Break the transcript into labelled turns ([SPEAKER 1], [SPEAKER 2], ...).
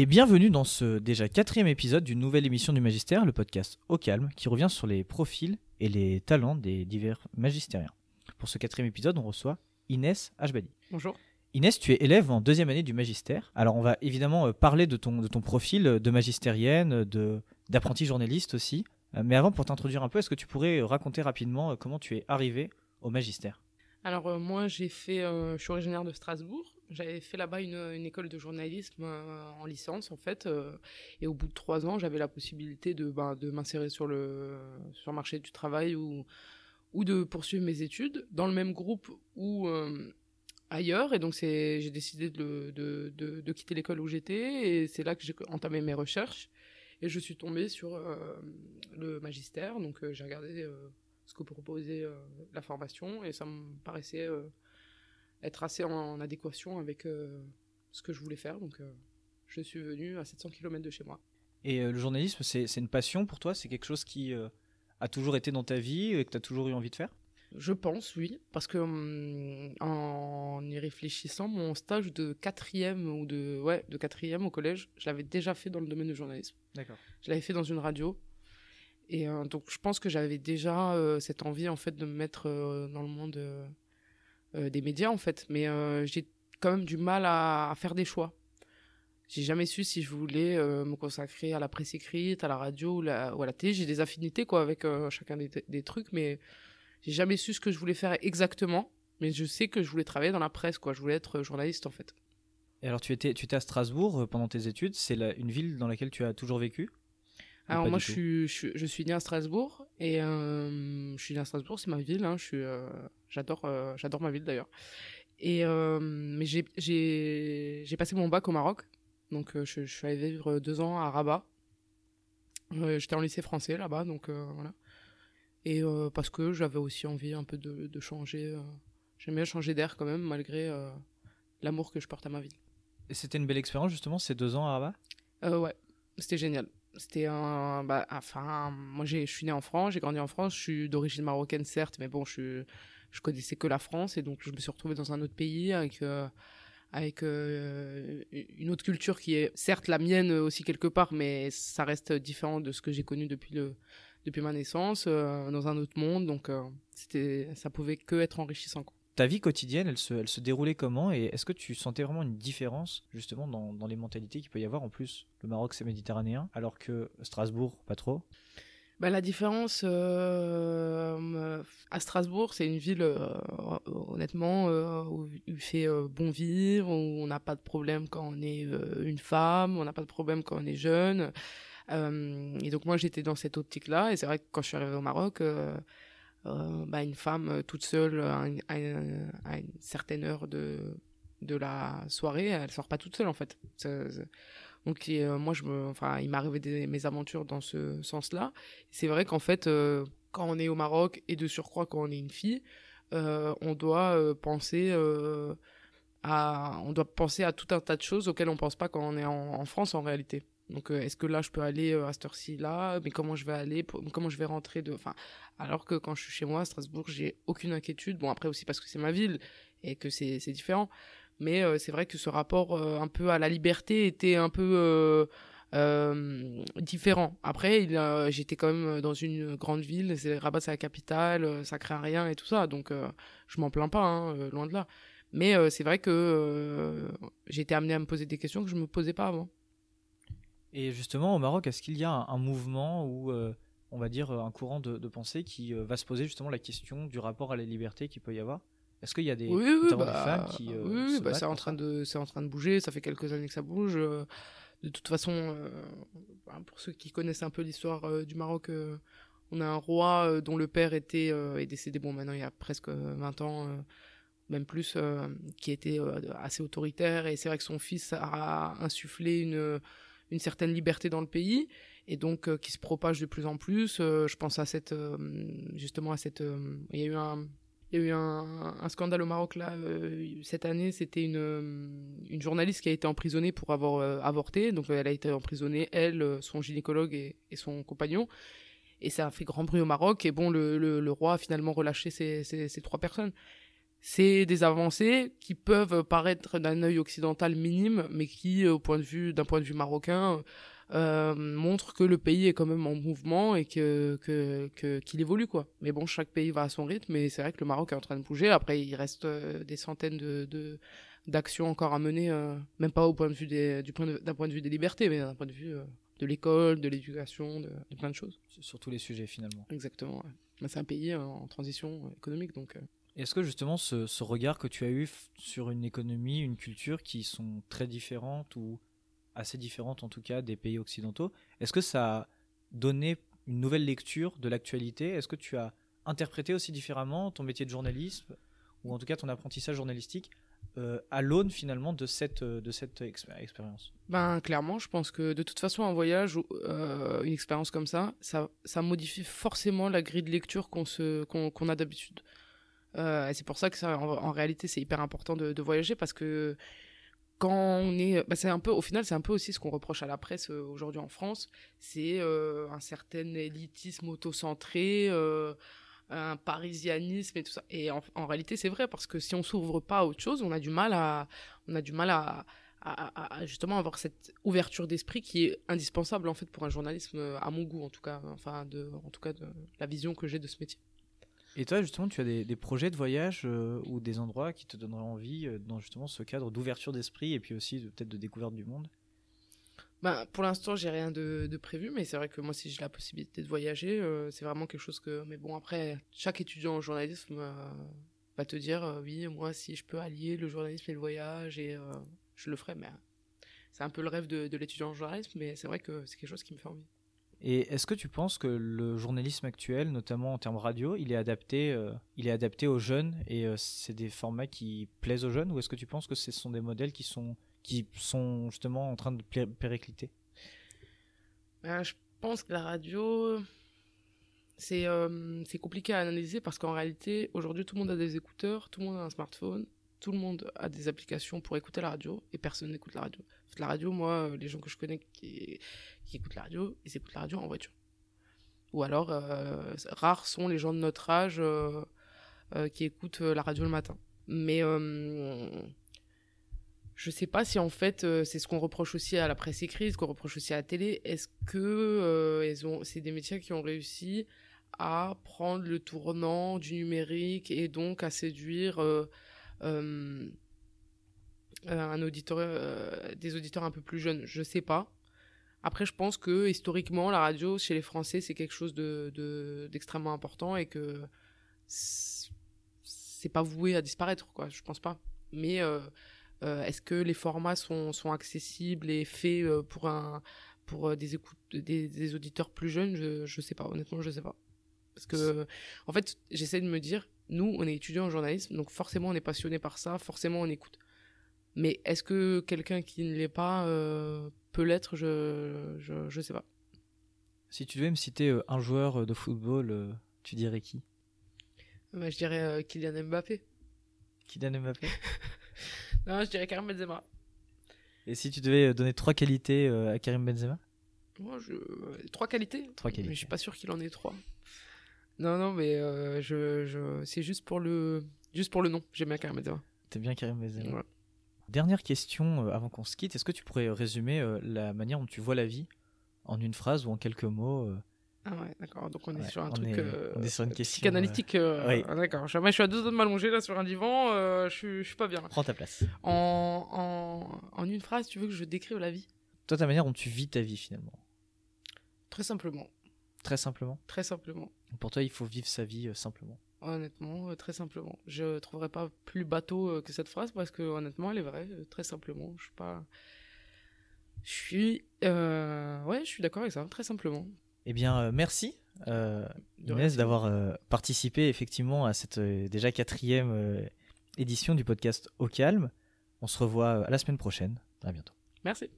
[SPEAKER 1] Et bienvenue dans ce déjà quatrième épisode d'une nouvelle émission du Magistère, le podcast Au Calme, qui revient sur les profils et les talents des divers magistériens. Pour ce quatrième épisode, on reçoit Inès Hbadi.
[SPEAKER 2] Bonjour.
[SPEAKER 1] Inès, tu es élève en deuxième année du magistère. Alors on va évidemment euh, parler de ton, de ton profil de magistérienne, de, d'apprenti journaliste aussi. Euh, Mais avant, pour t'introduire un peu, est-ce que tu pourrais raconter rapidement euh, comment tu es arrivé au magistère?
[SPEAKER 2] Alors euh, moi j'ai fait, euh, je suis originaire de Strasbourg. J'avais fait là-bas une, école de journalisme euh, en licence en fait. euh, et au bout de trois ans, j'avais la possibilité de, ben, m'insérer sur le, sur marché du travail ou, de poursuivre mes études dans le même groupe ou euh, ailleurs. Et donc j'ai décidé de, quitter l'école où j'étais et c'est là que j'ai entamé mes recherches. Et je suis tombée sur le magistère. Donc j'ai regardé ce que proposait la formation et ça me paraissait être assez en adéquation avec euh, ce que je voulais faire. Donc euh, je suis venue à 700 km de chez moi.
[SPEAKER 1] Et euh, le journalisme, c'est, une passion pour toi? C'est quelque chose qui a toujours été dans ta vie et que tu as toujours eu envie de faire?
[SPEAKER 2] Je pense, oui, parce que hum, en y réfléchissant, mon stage de quatrième ou de ouais de quatrième au collège, je l'avais déjà fait dans le domaine du journalisme.
[SPEAKER 1] D'accord.
[SPEAKER 2] Je l'avais fait dans une radio. Et euh, donc, je pense que j'avais déjà euh, cette envie, en fait, de me mettre euh, dans le monde des médias, en fait. Mais euh, j'ai quand même du mal à, faire des choix. J'ai jamais su si je voulais euh, me consacrer à la presse écrite, à la radio ou, la- ou à la télé. J'ai des affinités, quoi, avec euh, chacun des, des trucs, mais j'ai jamais su ce que je voulais faire exactement. Mais je sais que je voulais travailler dans la presse, quoi. Je voulais être journaliste, en fait.
[SPEAKER 1] Et alors tu étais, tu étais à Strasbourg euh, pendant tes études, c'est une ville dans laquelle tu as toujours vécu?
[SPEAKER 2] Alors moi je suis, je suis je suis né à Strasbourg et euh, je suis né à Strasbourg c'est ma ville hein, je suis euh, j'adore euh, j'adore ma ville d'ailleurs. Et euh, mais j'ai j'ai j'ai passé mon bac au Maroc. Donc euh, je, je suis allé vivre deux ans à Rabat. Euh, j'étais en lycée français là-bas donc euh, voilà. Et euh, parce que j'avais aussi envie un peu de, de changer euh, j'aime bien changer d'air quand même malgré euh, l'amour que je porte à ma ville.
[SPEAKER 1] Et c'était une belle expérience justement ces deux ans à Rabat?
[SPEAKER 2] Euh, ouais, c'était génial. C'était un. Bah, enfin, moi, je suis né en France, j'ai grandi en France, je suis d'origine marocaine, certes, mais bon, je, je connaissais que la France et donc je me suis retrouvé dans un autre pays avec, euh, avec euh, une autre culture qui est certes la mienne aussi quelque part, mais ça reste différent de ce que j'ai connu depuis, le, depuis ma naissance, euh, dans un autre monde, donc c'était, ça pouvait que être enrichissant. quoi.
[SPEAKER 1] Ta vie quotidienne, elle se, déroulait comment Et est-ce que tu sentais vraiment une différence justement dans, les mentalités qu'il peut y avoir En plus, le Maroc c'est méditerranéen, alors que Strasbourg, pas trop?
[SPEAKER 2] Bah, la différence euh, à Strasbourg, c'est une ville euh, honnêtement euh, où il fait bon vivre, où on n'a pas de problème quand on est une femme, on n'a pas de problème quand on est jeune. Et donc moi j'étais dans cette optique-là, et c'est vrai que quand je suis arrivée au Maroc, bah, une femme euh, toute seule à, une- à une- certaine heure de de la soirée, elle sort pas toute seule en fait. Donc euh, moi je me, enfin il arrivé des, mes aventures dans ce sens-là. C'est vrai qu'en fait, euh, quand on est au Maroc et de surcroît quand on est une fille, euh, on doit euh, penser euh, à, on doit penser à tout un tas de choses auxquelles on pense pas quand on est en France en réalité. Donc euh, est-ce que là je peux aller euh, à cette heure-ci là, mais comment je vais aller, comment je vais rentrer de, enfin, alors que quand je suis chez moi à Strasbourg, j'ai aucune inquiétude. Bon après aussi parce que c'est ma ville et que c'est différent, mais euh, c'est vrai que ce rapport euh, un peu à la liberté était un peu euh, euh, différent. Après, j'étais quand même dans une grande ville, Rabat, c'est la capitale, ça craint rien et tout ça, donc je m'en plains pas, hein, loin de là. Mais c'est vrai que été amenée à me poser des questions que je me posais pas avant.
[SPEAKER 1] Et justement, au Maroc, est-ce qu'il y a un, un mouvement ou, euh, on va dire, un courant de, de pensée qui euh, va se poser justement la question du rapport à la liberté qu'il peut y avoir? Est-ce qu'il y a des,
[SPEAKER 2] oui, oui, bah,
[SPEAKER 1] des femmes qui. euh,
[SPEAKER 2] oui, oui, bah, c'est en train de, c'est en train de bouger. Ça fait quelques années que ça bouge. euh, de toute façon, euh, bah, pour ceux qui connaissent un peu l'histoire euh, du Maroc, euh, on a un roi euh, dont le père était euh, est décédé. Bon, maintenant il y a presque 20 ans, euh, même plus, euh, qui était euh, assez autoritaire. Et c'est vrai que son fils a insufflé une une certaine liberté dans le pays et donc euh, qui se propage de plus en plus. Euh, je pense à cette euh, justement à cette. il y a eu un il y a eu un, scandale au Maroc là cette année. C'était une, une journaliste qui a été emprisonnée pour avoir avorté. Donc elle a été emprisonnée, elle, son gynécologue et, son compagnon. Et ça a fait grand bruit au Maroc. Et bon, le, le, roi a finalement relâché ces, ces trois personnes. C'est des avancées qui peuvent paraître d'un œil occidental minime, mais qui, au point de vue, d'un point de vue marocain, euh, montrent que le pays est quand même en mouvement et que, que, qu'il évolue quoi. Mais bon, chaque pays va à son rythme, et c'est vrai que le Maroc est en train de bouger. Après, il reste euh, des centaines de, d'actions encore à mener, euh, même pas au point de vue des, du point d'un point de vue des libertés, mais d'un point de vue de l'école, de l'éducation, de, plein de choses.
[SPEAKER 1] Sur tous les sujets finalement.
[SPEAKER 2] Exactement. c'est un pays en transition économique, donc.
[SPEAKER 1] Est-ce que justement ce, regard que tu as eu sur une économie, une culture qui sont très différentes ou assez différentes en tout cas des pays occidentaux, est-ce que ça a donné une nouvelle lecture de l'actualité? Est-ce que tu as interprété aussi différemment ton métier de journalisme ou en tout cas ton apprentissage journalistique euh, à l'aune finalement de cette, euh, de cette expérience?
[SPEAKER 2] Ben clairement, je pense que de toute façon un voyage, euh, une expérience comme ça, ça, ça modifie forcément la grille de lecture qu'on a d'habitude. Euh, c'est pour ça que en, réalité, c'est hyper important de, voyager parce que quand on est, bah, c'est un peu, au final, c'est un peu aussi ce qu'on reproche à la presse euh, aujourd'hui en France, c'est euh, un certain élitisme auto-centré, un parisianisme et tout ça. Et en, réalité, c'est vrai parce que si on s'ouvre pas à autre chose, on a du mal à, on a du mal à, justement avoir cette ouverture d'esprit qui est indispensable en fait pour un journalisme à mon goût en tout cas, enfin en tout cas de la vision que j'ai de ce métier.
[SPEAKER 1] Et toi, justement, tu as des, projets de voyage euh, ou des endroits qui te donneraient envie euh, dans justement ce cadre d'ouverture d'esprit et puis aussi peut-être de découverte du monde?
[SPEAKER 2] Ben, Pour l'instant, j'ai rien de, prévu, mais c'est vrai que moi, si j'ai la possibilité de voyager, euh, c'est vraiment quelque chose que. Mais bon, après, chaque étudiant en journalisme va te dire oui, moi, si je peux allier le journalisme et le voyage, et je le ferai, mais c'est un peu le rêve de, de l'étudiant en journalisme, mais c'est vrai que c'est quelque chose qui me fait envie.
[SPEAKER 1] Et est-ce que tu penses que le journalisme actuel, notamment en termes radio, il est adapté, euh, il est adapté aux jeunes et euh, c'est des formats qui plaisent aux jeunes ou est-ce que tu penses que ce sont des modèles qui sont, qui sont justement en train de péricliter?
[SPEAKER 2] Ben, Je pense que la radio, c'est euh, c'est compliqué à analyser parce qu'en réalité, aujourd'hui, tout le monde a des écouteurs, tout le monde a un smartphone, tout le monde a des applications pour écouter la radio et personne n'écoute la radio. La radio, moi, les gens que je connais qui, écoutent la radio, ils écoutent la radio en voiture. Ou alors, euh, rares sont les gens de notre âge euh, euh, qui écoutent la radio le matin. Mais je sais pas si en fait c'est ce qu'on reproche aussi à la presse écrite, ce qu'on reproche aussi à la télé. Est-ce que c'est des métiers qui ont réussi à prendre le tournant du numérique et donc à séduire un auditeur, des auditeurs un peu plus jeunes Je sais pas. Après, je pense que historiquement, la radio chez les Français, c'est quelque chose de, d'extrêmement important et que c'est pas voué à disparaître, quoi. Je pense pas. Mais euh, euh, est-ce que les formats sont, sont accessibles et faits euh, pour, un, pour des, écoutes, des, auditeurs plus jeunes? Je, je sais pas, honnêtement, je sais pas. Parce que, en fait, j'essaie de me dire, nous, on est étudiants en journalisme, donc forcément, on est passionné par ça, forcément, on écoute. Mais est-ce que quelqu'un qui ne l'est pas peut l'être, je, je, je, sais pas.
[SPEAKER 1] Si tu devais me citer euh, un joueur euh, de football, euh, tu dirais qui?
[SPEAKER 2] Bah, Je dirais Kylian Mbappé.
[SPEAKER 1] Kylian Mbappé
[SPEAKER 2] Non, je dirais Karim Benzema.
[SPEAKER 1] Et si tu devais donner trois qualités à Karim Benzema?
[SPEAKER 2] Moi, je... Trois qualités
[SPEAKER 1] Trois qualités.
[SPEAKER 2] Mais je suis pas sûr qu'il en ait trois. Non, non, mais je, je... c'est juste pour le juste pour le nom. J'aime bien Karim Benzema.
[SPEAKER 1] T'aimes bien Karim Benzema Dernière question euh, avant qu'on se quitte. Est-ce que tu pourrais résumer euh, la manière dont tu vois la vie en une phrase ou en quelques mots euh?
[SPEAKER 2] Ah ouais, d'accord. Donc on est sur un truc
[SPEAKER 1] on est sur une question
[SPEAKER 2] psychanalytique. Oui. Ah, d'accord. Je, je, suis à deux doigts de m'allonger là sur un divan. je, suis, je suis pas bien.
[SPEAKER 1] Prends ta place.
[SPEAKER 2] En, en, en, une phrase, tu veux que je décrive la vie?
[SPEAKER 1] Toi, ta manière dont tu vis ta vie finalement?
[SPEAKER 2] Très simplement.
[SPEAKER 1] Très simplement?
[SPEAKER 2] Très simplement.
[SPEAKER 1] Pour toi, il faut vivre sa vie simplement.
[SPEAKER 2] Honnêtement, euh, très simplement. Je trouverais pas plus bateau euh, que cette phrase parce que honnêtement, elle est vraie. Euh, très simplement, je suis pas. Je suis. Ouais, je suis d'accord avec ça, très simplement.
[SPEAKER 1] Eh bien, merci. Inès d'avoir participé effectivement à cette déjà quatrième édition du podcast Au Calme. On se revoit à la semaine prochaine. À bientôt.
[SPEAKER 2] Merci.